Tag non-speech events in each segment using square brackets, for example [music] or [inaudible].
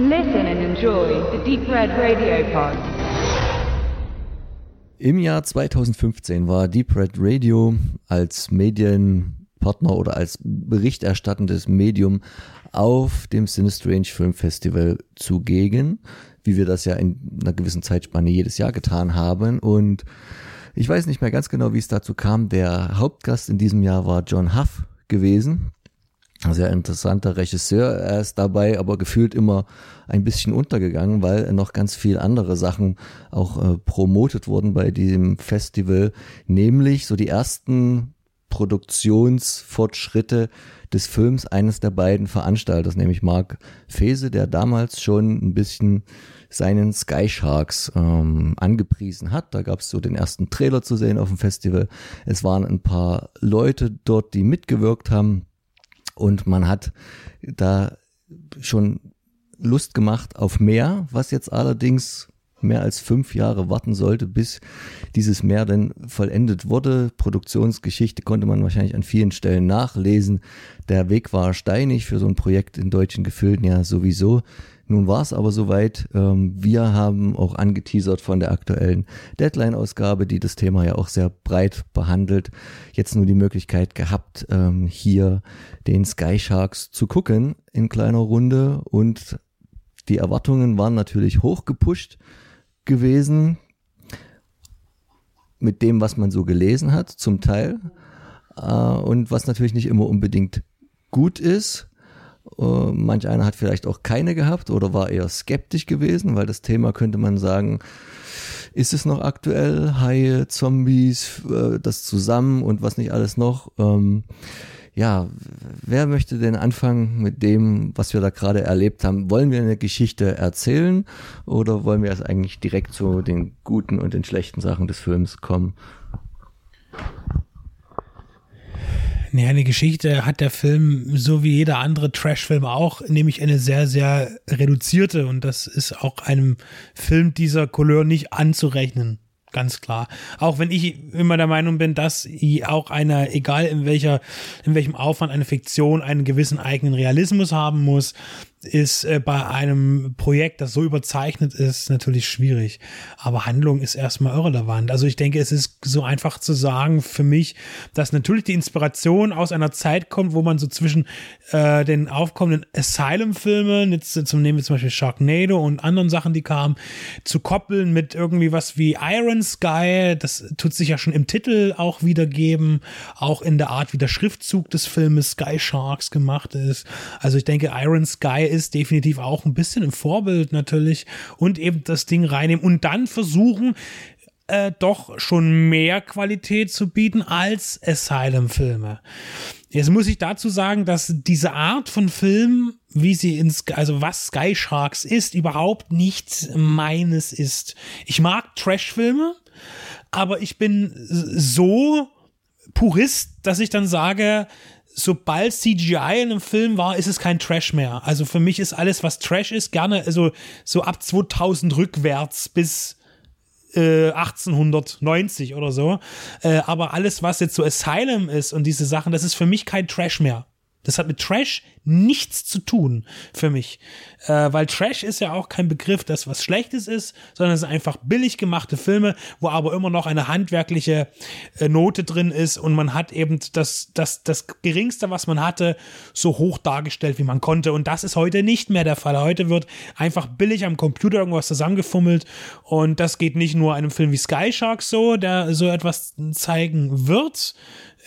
Listen and enjoy the Deep Red Radio Pod. Im Jahr 2015 war Deep Red Radio als Medienpartner oder als berichterstattendes Medium auf dem Cinestrange Film Festival zugegen, wie wir das ja in einer gewissen Zeitspanne jedes Jahr getan haben. Und ich weiß nicht mehr ganz genau, wie es dazu kam. Der Hauptgast in diesem Jahr war John Huff gewesen. Sehr interessanter Regisseur. Er ist dabei aber gefühlt immer ein bisschen untergegangen, weil noch ganz viel andere Sachen auch äh, promotet wurden bei diesem Festival. Nämlich so die ersten Produktionsfortschritte des Films eines der beiden Veranstalters, nämlich Mark Fese, der damals schon ein bisschen seinen Sky Sharks ähm, angepriesen hat. Da gab es so den ersten Trailer zu sehen auf dem Festival. Es waren ein paar Leute dort, die mitgewirkt haben und man hat da schon Lust gemacht auf mehr, was jetzt allerdings mehr als fünf Jahre warten sollte, bis dieses Meer dann vollendet wurde. Produktionsgeschichte konnte man wahrscheinlich an vielen Stellen nachlesen. Der Weg war steinig für so ein Projekt in deutschen Gefilden ja sowieso. Nun war es aber soweit. Ähm, wir haben auch angeteasert von der aktuellen Deadline-Ausgabe, die das Thema ja auch sehr breit behandelt. Jetzt nur die Möglichkeit gehabt, ähm, hier den Sky Sharks zu gucken in kleiner Runde und die Erwartungen waren natürlich hoch gepusht gewesen mit dem, was man so gelesen hat, zum Teil. Äh, und was natürlich nicht immer unbedingt gut ist. Uh, manch einer hat vielleicht auch keine gehabt oder war eher skeptisch gewesen, weil das Thema könnte man sagen, ist es noch aktuell? Haie, Zombies, uh, das zusammen und was nicht alles noch. Ähm, ja, wer möchte denn anfangen mit dem, was wir da gerade erlebt haben? Wollen wir eine Geschichte erzählen oder wollen wir erst eigentlich direkt zu den guten und den schlechten Sachen des Films kommen? Nee, eine Geschichte hat der Film, so wie jeder andere Trash-Film auch, nämlich eine sehr, sehr reduzierte und das ist auch einem Film dieser Couleur nicht anzurechnen. Ganz klar. Auch wenn ich immer der Meinung bin, dass auch eine, egal in welcher, in welchem Aufwand eine Fiktion einen gewissen eigenen Realismus haben muss, ist äh, bei einem Projekt, das so überzeichnet ist, natürlich schwierig. Aber Handlung ist erstmal irrelevant. Also ich denke, es ist so einfach zu sagen für mich, dass natürlich die Inspiration aus einer Zeit kommt, wo man so zwischen äh, den aufkommenden Asylum-Filmen, jetzt zum nehmen wir zum Beispiel Sharknado und anderen Sachen, die kamen, zu koppeln mit irgendwie was wie Iron Sky, das tut sich ja schon im Titel auch wiedergeben, auch in der Art, wie der Schriftzug des Filmes Sky Sharks gemacht ist. Also ich denke, Iron Sky ist, definitiv auch ein bisschen im Vorbild natürlich und eben das Ding reinnehmen und dann versuchen, äh, doch schon mehr Qualität zu bieten als Asylum-Filme. Jetzt muss ich dazu sagen, dass diese Art von Film, wie sie ins, also was Sky Sharks ist, überhaupt nichts meines ist. Ich mag Trash-Filme, aber ich bin so Purist, dass ich dann sage, sobald CGI in einem Film war, ist es kein Trash mehr. Also für mich ist alles, was Trash ist, gerne also so ab 2000 rückwärts bis äh, 1890 oder so. Äh, aber alles, was jetzt so Asylum ist und diese Sachen, das ist für mich kein Trash mehr. Das hat mit Trash nichts zu tun für mich. Äh, weil Trash ist ja auch kein Begriff, das was Schlechtes ist, sondern es sind einfach billig gemachte Filme, wo aber immer noch eine handwerkliche äh, Note drin ist und man hat eben das, das, das Geringste, was man hatte, so hoch dargestellt, wie man konnte. Und das ist heute nicht mehr der Fall. Heute wird einfach billig am Computer irgendwas zusammengefummelt und das geht nicht nur einem Film wie Sky Shark so, der so etwas zeigen wird,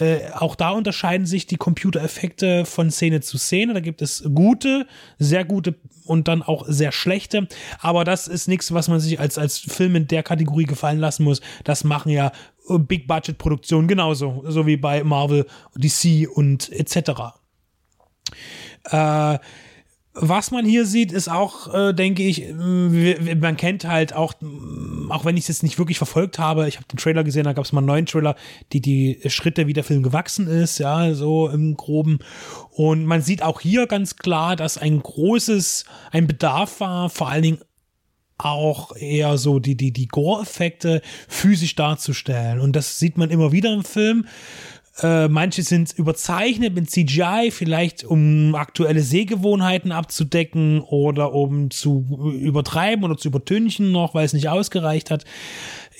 äh, auch da unterscheiden sich die Computereffekte von Szene zu Szene. Da gibt es gute, sehr gute und dann auch sehr schlechte. Aber das ist nichts, was man sich als, als Film in der Kategorie gefallen lassen muss. Das machen ja äh, Big-Budget-Produktionen genauso, so wie bei Marvel, DC und etc. Äh, was man hier sieht, ist auch, äh, denke ich, man kennt halt auch, auch wenn ich es jetzt nicht wirklich verfolgt habe, ich habe den Trailer gesehen, da gab es mal einen neuen Trailer, die die Schritte, wie der Film gewachsen ist, ja, so im Groben. Und man sieht auch hier ganz klar, dass ein großes, ein Bedarf war, vor allen Dingen auch eher so die, die, die Gore-Effekte physisch darzustellen. Und das sieht man immer wieder im Film Äh, manche sind überzeichnet mit CGI, vielleicht um aktuelle Sehgewohnheiten abzudecken oder um zu übertreiben oder zu übertünchen noch, weil es nicht ausgereicht hat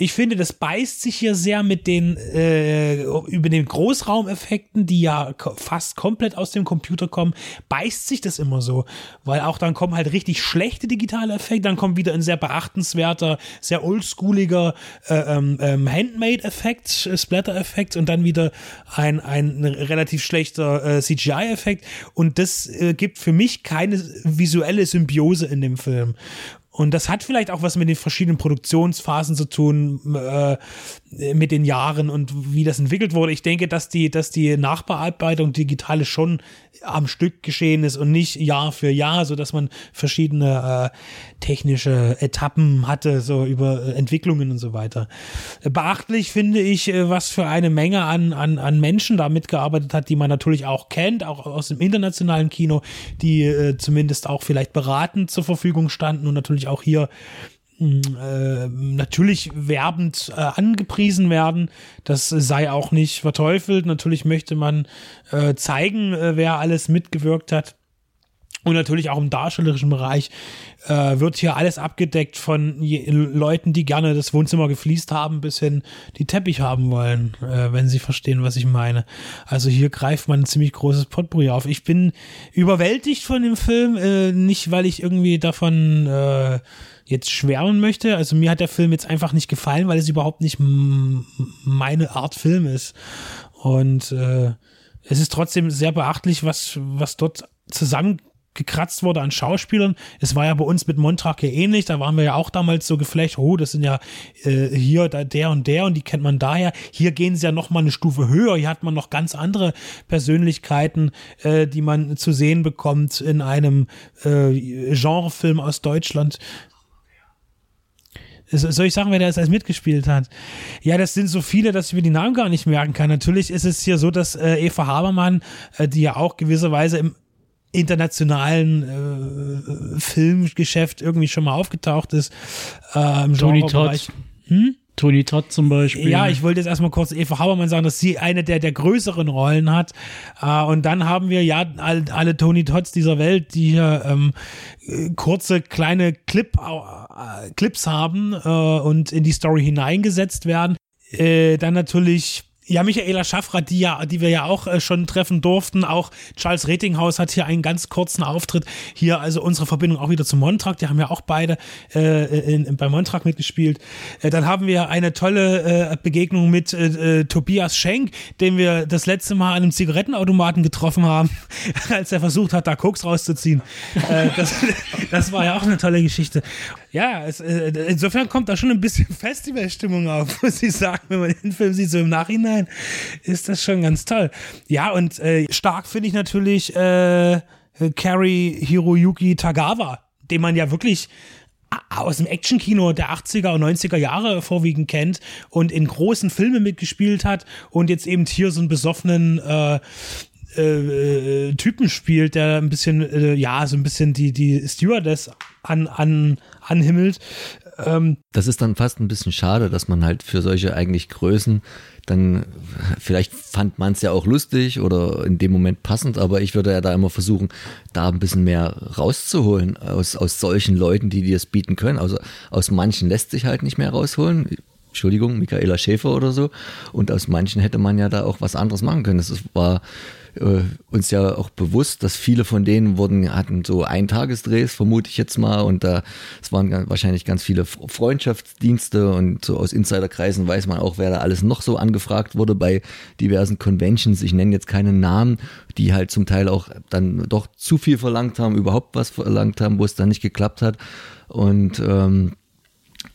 ich finde, das beißt sich hier sehr mit den äh, über den Großraumeffekten, die ja fast komplett aus dem Computer kommen, beißt sich das immer so, weil auch dann kommen halt richtig schlechte digitale Effekte, dann kommt wieder ein sehr beachtenswerter, sehr oldschooliger äh, ähm, ähm Handmade-Effekt, Splatter-Effekt und dann wieder ein, ein relativ schlechter äh, CGI-Effekt und das äh, gibt für mich keine visuelle Symbiose in dem Film. Und das hat vielleicht auch was mit den verschiedenen Produktionsphasen zu tun, äh, mit den Jahren und wie das entwickelt wurde. Ich denke, dass die, dass die Nachbearbeitung digitale schon am Stück geschehen ist und nicht Jahr für Jahr, so dass man verschiedene äh, technische Etappen hatte, so über äh, Entwicklungen und so weiter. Beachtlich finde ich, äh, was für eine Menge an, an, an Menschen da mitgearbeitet hat, die man natürlich auch kennt, auch aus dem internationalen Kino, die äh, zumindest auch vielleicht beratend zur Verfügung standen und natürlich auch hier äh, natürlich werbend äh, angepriesen werden. Das sei auch nicht verteufelt. Natürlich möchte man äh, zeigen, äh, wer alles mitgewirkt hat. Und natürlich auch im darstellerischen Bereich äh, wird hier alles abgedeckt von Leuten, die gerne das Wohnzimmer gefliest haben, bis hin die Teppich haben wollen, äh, wenn sie verstehen, was ich meine. Also hier greift man ein ziemlich großes Potpourri auf. Ich bin überwältigt von dem Film, äh, nicht weil ich irgendwie davon äh, jetzt schwärmen möchte. Also mir hat der Film jetzt einfach nicht gefallen, weil es überhaupt nicht meine Art Film ist. Und äh, es ist trotzdem sehr beachtlich, was, was dort zusammen gekratzt wurde an Schauspielern. Es war ja bei uns mit Montrach ähnlich, da waren wir ja auch damals so geflecht, oh, das sind ja äh, hier da, der und der und die kennt man daher. Hier gehen sie ja noch mal eine Stufe höher, hier hat man noch ganz andere Persönlichkeiten, äh, die man zu sehen bekommt in einem äh, Genrefilm aus Deutschland. Soll ich sagen, wer da jetzt alles mitgespielt hat? Ja, das sind so viele, dass ich mir die Namen gar nicht merken kann. Natürlich ist es hier so, dass äh, Eva Habermann, äh, die ja auch gewisserweise im internationalen äh, Filmgeschäft irgendwie schon mal aufgetaucht ist. Äh, im Tony Todd. Hm? Tony Todd zum Beispiel. Ja, ich wollte jetzt erstmal kurz Eva Habermann sagen, dass sie eine der, der größeren Rollen hat. Äh, und dann haben wir ja alle, alle Tony Todds dieser Welt, die hier ähm, kurze kleine Clip, äh, Clips haben äh, und in die Story hineingesetzt werden. Äh, dann natürlich ja, Michaela Schaffrath, die ja, die wir ja auch äh, schon treffen durften. Auch Charles Ratinghaus hat hier einen ganz kurzen Auftritt. Hier also unsere Verbindung auch wieder zu Montrag. Die haben ja auch beide äh, in, in, bei Montrag mitgespielt. Äh, dann haben wir eine tolle äh, Begegnung mit äh, äh, Tobias Schenk, den wir das letzte Mal an einem Zigarettenautomaten getroffen haben, [laughs] als er versucht hat, da Koks rauszuziehen. äh, das, [laughs] das war ja auch eine tolle Geschichte. Ja, es, äh, insofern kommt da schon ein bisschen [laughs] Festivalstimmung auf, [laughs] muss ich sagen, wenn man den Film sieht, so im Nachhinein ist das schon ganz toll. Ja, und äh, stark finde ich natürlich äh, Carrie Hiroyuki Tagawa, den man ja wirklich aus dem Actionkino der 80er und 90er Jahre vorwiegend kennt und in großen Filmen mitgespielt hat und jetzt eben hier so einen besoffenen äh, äh, äh, Typen spielt, der ein bisschen, äh, ja, so ein bisschen die, die Stewardess an, an, anhimmelt. Ähm, das ist dann fast ein bisschen schade, dass man halt für solche eigentlich Größen dann, vielleicht fand man es ja auch lustig oder in dem Moment passend, aber ich würde ja da immer versuchen, da ein bisschen mehr rauszuholen aus, aus solchen Leuten, die dir es bieten können. Also aus manchen lässt sich halt nicht mehr rausholen. Entschuldigung, Michaela Schäfer oder so. Und aus manchen hätte man ja da auch was anderes machen können. Das war äh, uns ja auch bewusst, dass viele von denen wurden, hatten so Eintagesdrehs, vermute ich jetzt mal, und da es waren wahrscheinlich ganz viele Freundschaftsdienste und so aus Insiderkreisen weiß man auch, wer da alles noch so angefragt wurde bei diversen Conventions. Ich nenne jetzt keinen Namen, die halt zum Teil auch dann doch zu viel verlangt haben, überhaupt was verlangt haben, wo es dann nicht geklappt hat. Und ähm,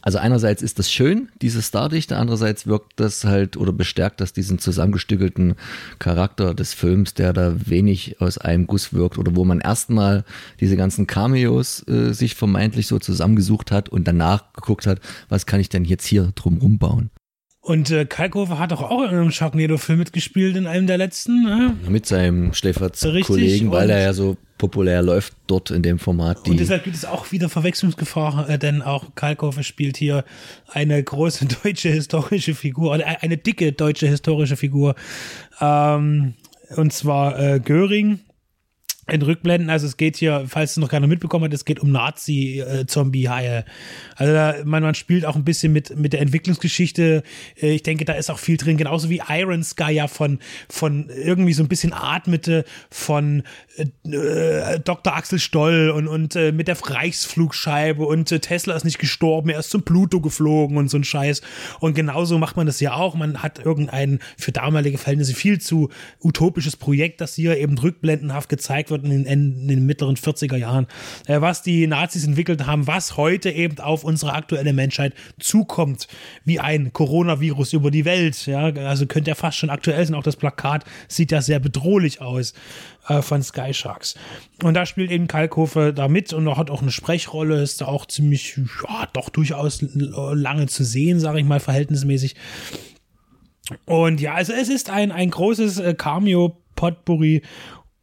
also einerseits ist das schön, diese Stardichte, andererseits wirkt das halt oder bestärkt das diesen zusammengestückelten Charakter des Films, der da wenig aus einem Guss wirkt oder wo man erstmal diese ganzen Cameos äh, sich vermeintlich so zusammengesucht hat und danach geguckt hat, was kann ich denn jetzt hier drumrum bauen. Und äh, Kalkofe hat doch auch in einem Sharknado-Film mitgespielt, in einem der letzten. Ne? Mit seinem Schläferz-Kollegen, weil er ja so populär läuft dort in dem Format. und deshalb gibt es auch wieder Verwechslungsgefahr, äh, denn auch Kalkofe spielt hier eine große [laughs] deutsche historische Figur, oder eine dicke deutsche historische Figur. Ähm, und zwar äh, Göring in Rückblenden, also es geht hier, falls es noch keiner mitbekommen hat, es geht um Nazi-Zombie-Haie. Also da, man, man spielt auch ein bisschen mit, mit der Entwicklungsgeschichte. Äh, ich denke, da ist auch viel drin, genauso wie Iron Sky ja von, von irgendwie so ein bisschen atmete von äh, Dr. Axel Stoll und, und äh, mit der Reichsflugscheibe und äh, Tesla ist nicht gestorben, er ist zum Pluto geflogen und so ein Scheiß. Und genauso macht man das ja auch. Man hat irgendein für damalige Verhältnisse viel zu utopisches Projekt, das hier eben rückblendenhaft gezeigt wird wird in den, in den mittleren 40er Jahren, äh, was die Nazis entwickelt haben, was heute eben auf unsere aktuelle Menschheit zukommt, wie ein Coronavirus über die Welt. Ja, also könnte ja fast schon aktuell sein. Auch das Plakat sieht ja sehr bedrohlich aus äh, von Sky Sharks. Und da spielt eben Kalkofe da mit und hat auch eine Sprechrolle, ist da auch ziemlich, ja, doch durchaus lange zu sehen, sage ich mal, verhältnismäßig. Und ja, also es ist ein, ein großes äh, Cameo-Potpourri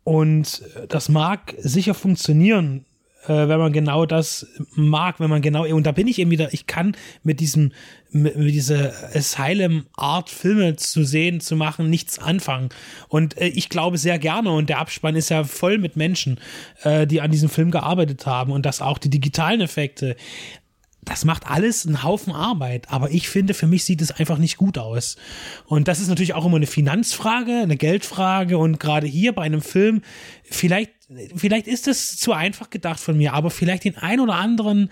und das mag sicher funktionieren, äh, wenn man genau das mag, wenn man genau, und da bin ich eben wieder, ich kann mit diesem, mit, mit dieser Asylum-Art Filme zu sehen, zu machen, nichts anfangen. Und äh, ich glaube sehr gerne, und der Abspann ist ja voll mit Menschen, äh, die an diesem Film gearbeitet haben und dass auch die digitalen Effekte das macht alles einen Haufen Arbeit, aber ich finde, für mich sieht es einfach nicht gut aus. Und das ist natürlich auch immer eine Finanzfrage, eine Geldfrage und gerade hier bei einem Film, vielleicht, vielleicht ist es zu einfach gedacht von mir, aber vielleicht den ein oder anderen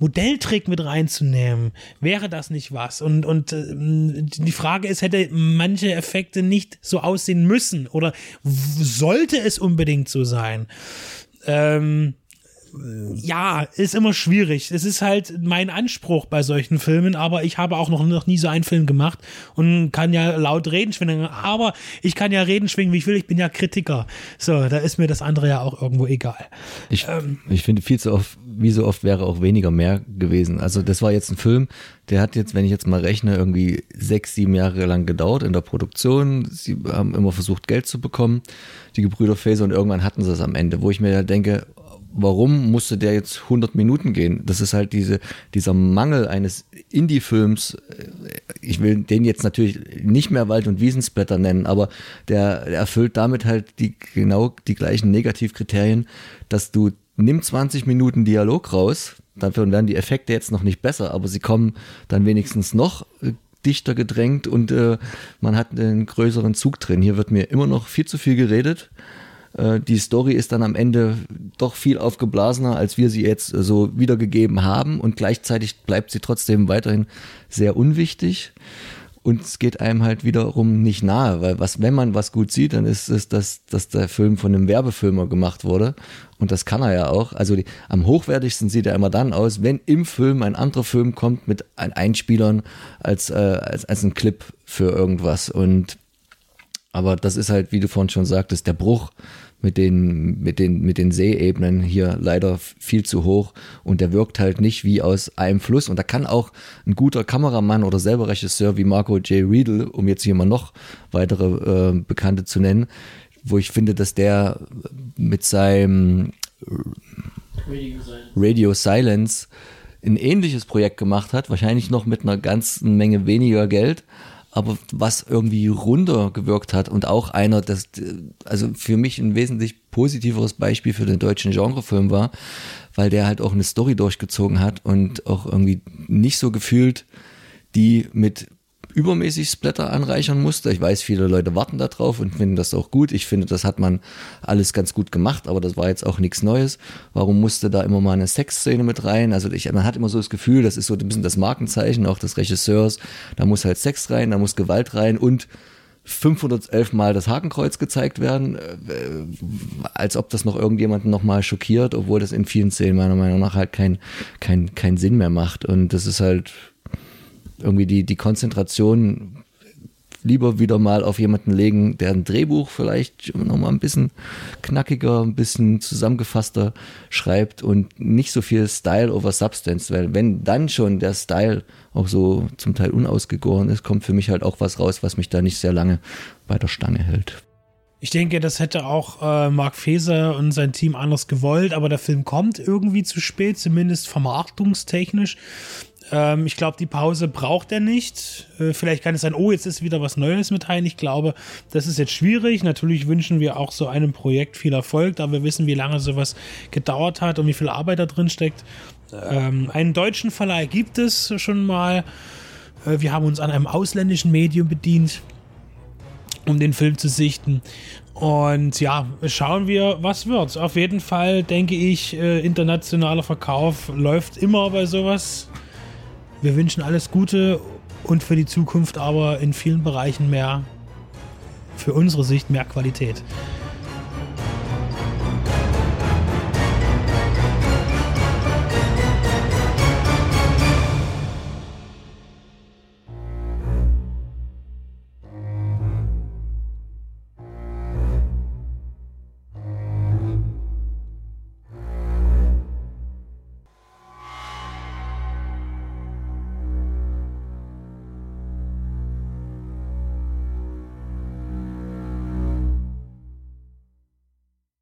Modelltrick mit reinzunehmen, wäre das nicht was? Und, und äh, die Frage ist, hätte manche Effekte nicht so aussehen müssen oder sollte es unbedingt so sein? Ähm, ja, ist immer schwierig. Es ist halt mein Anspruch bei solchen Filmen, aber ich habe auch noch, noch nie so einen Film gemacht und kann ja laut reden schwingen, aber ich kann ja reden schwingen, wie ich will, ich bin ja Kritiker. So, da ist mir das andere ja auch irgendwo egal. Ich, ähm, ich finde viel zu oft, wie so oft wäre auch weniger mehr gewesen. Also das war jetzt ein Film, der hat jetzt, wenn ich jetzt mal rechne, irgendwie sechs, sieben Jahre lang gedauert in der Produktion. Sie haben immer versucht, Geld zu bekommen, die Gebrüder Faser, und irgendwann hatten sie es am Ende, wo ich mir ja denke, warum musste der jetzt 100 Minuten gehen? Das ist halt diese, dieser Mangel eines Indie-Films. Ich will den jetzt natürlich nicht mehr Wald- und Wiesensblätter nennen, aber der, der erfüllt damit halt die, genau die gleichen Negativkriterien, dass du nimm 20 Minuten Dialog raus, dafür werden die Effekte jetzt noch nicht besser, aber sie kommen dann wenigstens noch äh, dichter gedrängt und äh, man hat einen größeren Zug drin. Hier wird mir immer noch viel zu viel geredet äh, die Story ist dann am Ende doch viel aufgeblasener, als wir sie jetzt äh, so wiedergegeben haben und gleichzeitig bleibt sie trotzdem weiterhin sehr unwichtig. Und es geht einem halt wiederum nicht nahe, weil was, wenn man was gut sieht, dann ist es, dass, dass der Film von einem Werbefilmer gemacht wurde. Und das kann er ja auch. Also die, am hochwertigsten sieht er immer dann aus, wenn im Film ein anderer Film kommt mit ein Einspielern als, äh, als, als ein Clip für irgendwas. Und aber das ist halt, wie du vorhin schon sagtest, der Bruch mit den, mit den, mit den Seeebenen hier leider viel zu hoch. Und der wirkt halt nicht wie aus einem Fluss. Und da kann auch ein guter Kameramann oder selber Regisseur wie Marco J. Riedel, um jetzt hier mal noch weitere äh, Bekannte zu nennen, wo ich finde, dass der mit seinem Radio Silence ein ähnliches Projekt gemacht hat, wahrscheinlich noch mit einer ganzen Menge weniger Geld, aber was irgendwie runtergewirkt hat und auch einer, das, also für mich ein wesentlich positiveres Beispiel für den deutschen Genrefilm war, weil der halt auch eine Story durchgezogen hat und auch irgendwie nicht so gefühlt die mit übermäßig Splatter anreichern musste. Ich weiß, viele Leute warten da drauf und finden das auch gut. Ich finde, das hat man alles ganz gut gemacht, aber das war jetzt auch nichts Neues. Warum musste da immer mal eine Sexszene mit rein? Also ich, man hat immer so das Gefühl, das ist so ein bisschen das Markenzeichen auch des Regisseurs. Da muss halt Sex rein, da muss Gewalt rein und 511 Mal das Hakenkreuz gezeigt werden, äh, als ob das noch irgendjemanden nochmal schockiert, obwohl das in vielen Szenen meiner Meinung nach halt keinen kein, kein Sinn mehr macht. Und das ist halt, irgendwie die, die Konzentration lieber wieder mal auf jemanden legen, der ein Drehbuch vielleicht nochmal ein bisschen knackiger, ein bisschen zusammengefasster schreibt und nicht so viel Style over Substance, weil wenn dann schon der Style auch so zum Teil unausgegoren ist, kommt für mich halt auch was raus, was mich da nicht sehr lange bei der Stange hält. Ich denke, das hätte auch äh, Mark Feser und sein Team anders gewollt, aber der Film kommt irgendwie zu spät, zumindest vermarktungstechnisch. Ähm, ich glaube, die Pause braucht er nicht. Äh, vielleicht kann es sein, oh, jetzt ist wieder was Neues mit rein. Ich glaube, das ist jetzt schwierig. Natürlich wünschen wir auch so einem Projekt viel Erfolg, da wir wissen, wie lange sowas gedauert hat und wie viel Arbeit da drin steckt. Ähm, einen deutschen Verleih gibt es schon mal. Äh, wir haben uns an einem ausländischen Medium bedient um den Film zu sichten. Und ja, schauen wir, was wird. Auf jeden Fall denke ich, äh, internationaler Verkauf läuft immer bei sowas. Wir wünschen alles Gute und für die Zukunft aber in vielen Bereichen mehr, für unsere Sicht mehr Qualität.